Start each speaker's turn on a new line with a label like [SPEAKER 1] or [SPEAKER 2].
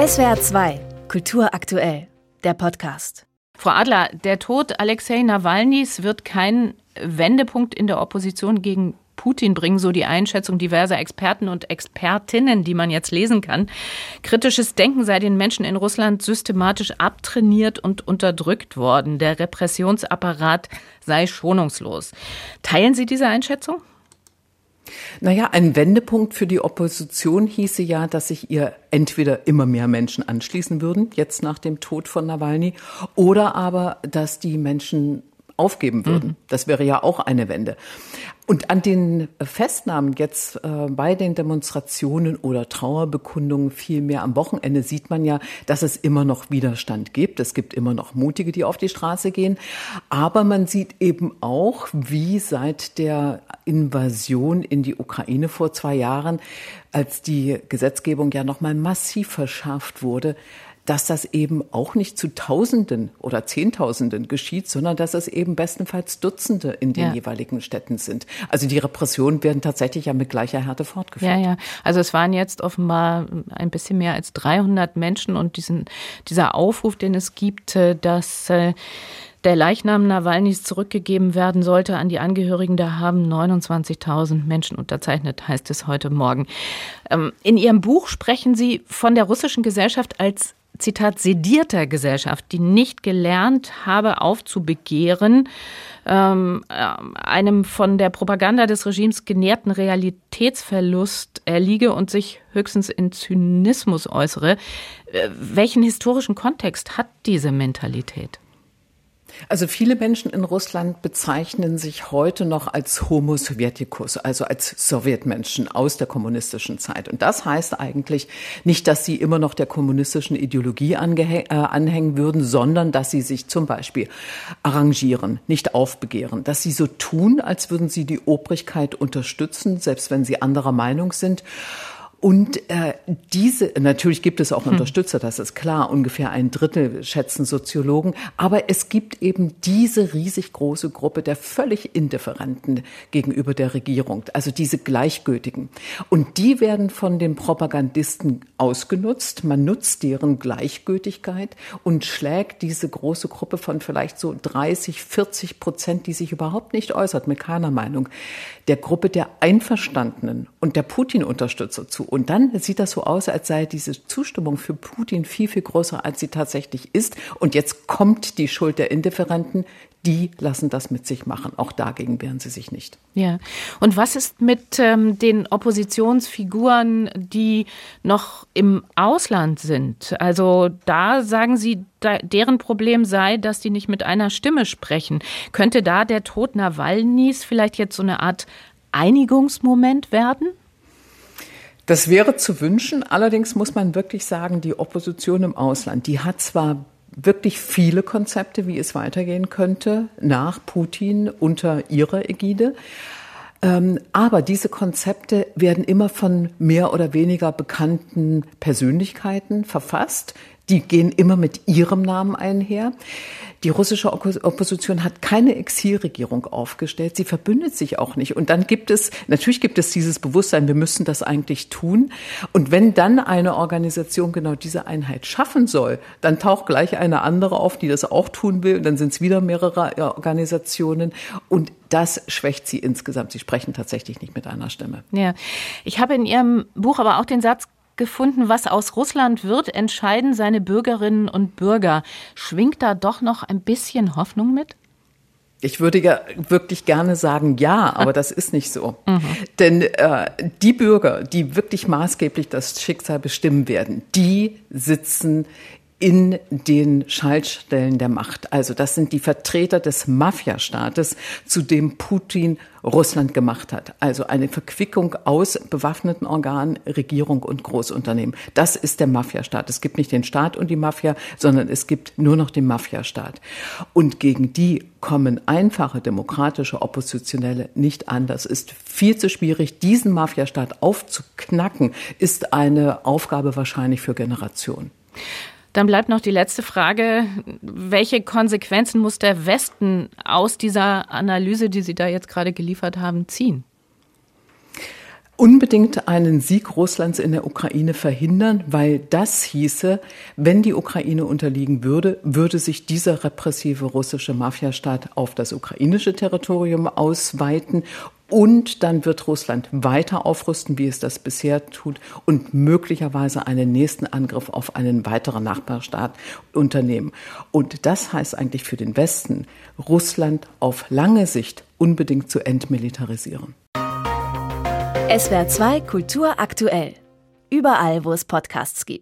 [SPEAKER 1] SWR 2, Kultur aktuell, der Podcast.
[SPEAKER 2] Frau Adler, der Tod Alexei Nawalnys wird kein Wendepunkt in der Opposition gegen Putin bringen, so die Einschätzung diverser Experten und Expertinnen, die man jetzt lesen kann. Kritisches Denken sei den Menschen in Russland systematisch abtrainiert und unterdrückt worden. Der Repressionsapparat sei schonungslos. Teilen Sie diese Einschätzung?
[SPEAKER 3] Naja, ein Wendepunkt für die Opposition hieße ja, dass sich ihr entweder immer mehr Menschen anschließen würden, jetzt nach dem Tod von Nawalny, oder aber, dass die Menschen aufgeben würden. Mhm. Das wäre ja auch eine Wende. Und an den Festnahmen jetzt äh, bei den Demonstrationen oder Trauerbekundungen vielmehr am Wochenende sieht man ja, dass es immer noch Widerstand gibt. Es gibt immer noch Mutige, die auf die Straße gehen. Aber man sieht eben auch, wie seit der Invasion in die Ukraine vor zwei Jahren, als die Gesetzgebung ja nochmal massiv verschärft wurde, dass das eben auch nicht zu Tausenden oder Zehntausenden geschieht, sondern dass es eben bestenfalls Dutzende in den ja. jeweiligen Städten sind. Also die Repressionen werden tatsächlich ja mit gleicher Härte fortgeführt.
[SPEAKER 2] Ja, ja. Also es waren jetzt offenbar ein bisschen mehr als 300 Menschen und diesen, dieser Aufruf, den es gibt, äh, dass äh, der Leichnam Nawalnys zurückgegeben werden sollte an die Angehörigen. Da haben 29.000 Menschen unterzeichnet, heißt es heute Morgen. Ähm, in Ihrem Buch sprechen Sie von der russischen Gesellschaft als Zitat, sedierter Gesellschaft, die nicht gelernt habe aufzubegehren, ähm, äh, einem von der Propaganda des Regimes genährten Realitätsverlust erliege und sich höchstens in Zynismus äußere. Äh, welchen historischen Kontext hat diese Mentalität?
[SPEAKER 3] Also viele Menschen in Russland bezeichnen sich heute noch als Homo Sovieticus, also als Sowjetmenschen aus der kommunistischen Zeit. Und das heißt eigentlich nicht, dass sie immer noch der kommunistischen Ideologie äh, anhängen würden, sondern dass sie sich zum Beispiel arrangieren, nicht aufbegehren, dass sie so tun, als würden sie die Obrigkeit unterstützen, selbst wenn sie anderer Meinung sind und äh, diese, natürlich gibt es auch hm. Unterstützer, das ist klar, ungefähr ein Drittel schätzen Soziologen, aber es gibt eben diese riesig große Gruppe der völlig Indifferenten gegenüber der Regierung, also diese Gleichgültigen. Und die werden von den Propagandisten ausgenutzt, man nutzt deren Gleichgültigkeit und schlägt diese große Gruppe von vielleicht so 30, 40 Prozent, die sich überhaupt nicht äußert, mit keiner Meinung, der Gruppe der Einverstandenen und der Putin-Unterstützer zu. Und dann sieht das so aus, als sei diese Zustimmung für Putin viel, viel größer, als sie tatsächlich ist. Und jetzt kommt die Schuld der Indifferenten. Die lassen das mit sich machen. Auch dagegen wehren sie sich nicht.
[SPEAKER 2] Ja. Und was ist mit ähm, den Oppositionsfiguren, die noch im Ausland sind? Also da sagen Sie, da, deren Problem sei, dass die nicht mit einer Stimme sprechen. Könnte da der Tod Nawalnys vielleicht jetzt so eine Art Einigungsmoment werden?
[SPEAKER 3] Das wäre zu wünschen. Allerdings muss man wirklich sagen, die Opposition im Ausland, die hat zwar wirklich viele Konzepte, wie es weitergehen könnte nach Putin unter ihrer Ägide. Ähm, aber diese Konzepte werden immer von mehr oder weniger bekannten Persönlichkeiten verfasst. Die gehen immer mit ihrem Namen einher. Die russische Opposition hat keine Exilregierung aufgestellt. Sie verbündet sich auch nicht. Und dann gibt es, natürlich gibt es dieses Bewusstsein, wir müssen das eigentlich tun. Und wenn dann eine Organisation genau diese Einheit schaffen soll, dann taucht gleich eine andere auf, die das auch tun will. Und dann sind es wieder mehrere Organisationen. Und das schwächt sie insgesamt. Sie sprechen tatsächlich nicht mit einer Stimme.
[SPEAKER 2] Ja. Ich habe in Ihrem Buch aber auch den Satz gefunden, was aus Russland wird, entscheiden seine Bürgerinnen und Bürger. Schwingt da doch noch ein bisschen Hoffnung mit?
[SPEAKER 3] Ich würde ja wirklich gerne sagen, ja, aber das ist nicht so. Mhm. Denn äh, die Bürger, die wirklich maßgeblich das Schicksal bestimmen werden, die sitzen in den Schaltstellen der Macht. Also das sind die Vertreter des Mafiastaates, zu dem Putin Russland gemacht hat. Also eine Verquickung aus bewaffneten Organen, Regierung und Großunternehmen. Das ist der Mafiastaat. Es gibt nicht den Staat und die Mafia, sondern es gibt nur noch den Mafiastaat. Und gegen die kommen einfache demokratische Oppositionelle nicht an. Das ist viel zu schwierig. Diesen Mafiastaat aufzuknacken, ist eine Aufgabe wahrscheinlich für Generationen.
[SPEAKER 2] Dann bleibt noch die letzte Frage. Welche Konsequenzen muss der Westen aus dieser Analyse, die Sie da jetzt gerade geliefert haben, ziehen?
[SPEAKER 3] unbedingt einen Sieg Russlands in der Ukraine verhindern, weil das hieße, wenn die Ukraine unterliegen würde, würde sich dieser repressive russische Mafiastaat auf das ukrainische Territorium ausweiten und dann wird Russland weiter aufrüsten, wie es das bisher tut, und möglicherweise einen nächsten Angriff auf einen weiteren Nachbarstaat unternehmen. Und das heißt eigentlich für den Westen, Russland auf lange Sicht unbedingt zu entmilitarisieren.
[SPEAKER 1] SWR 2 Kultur aktuell. Überall, wo es Podcasts gibt.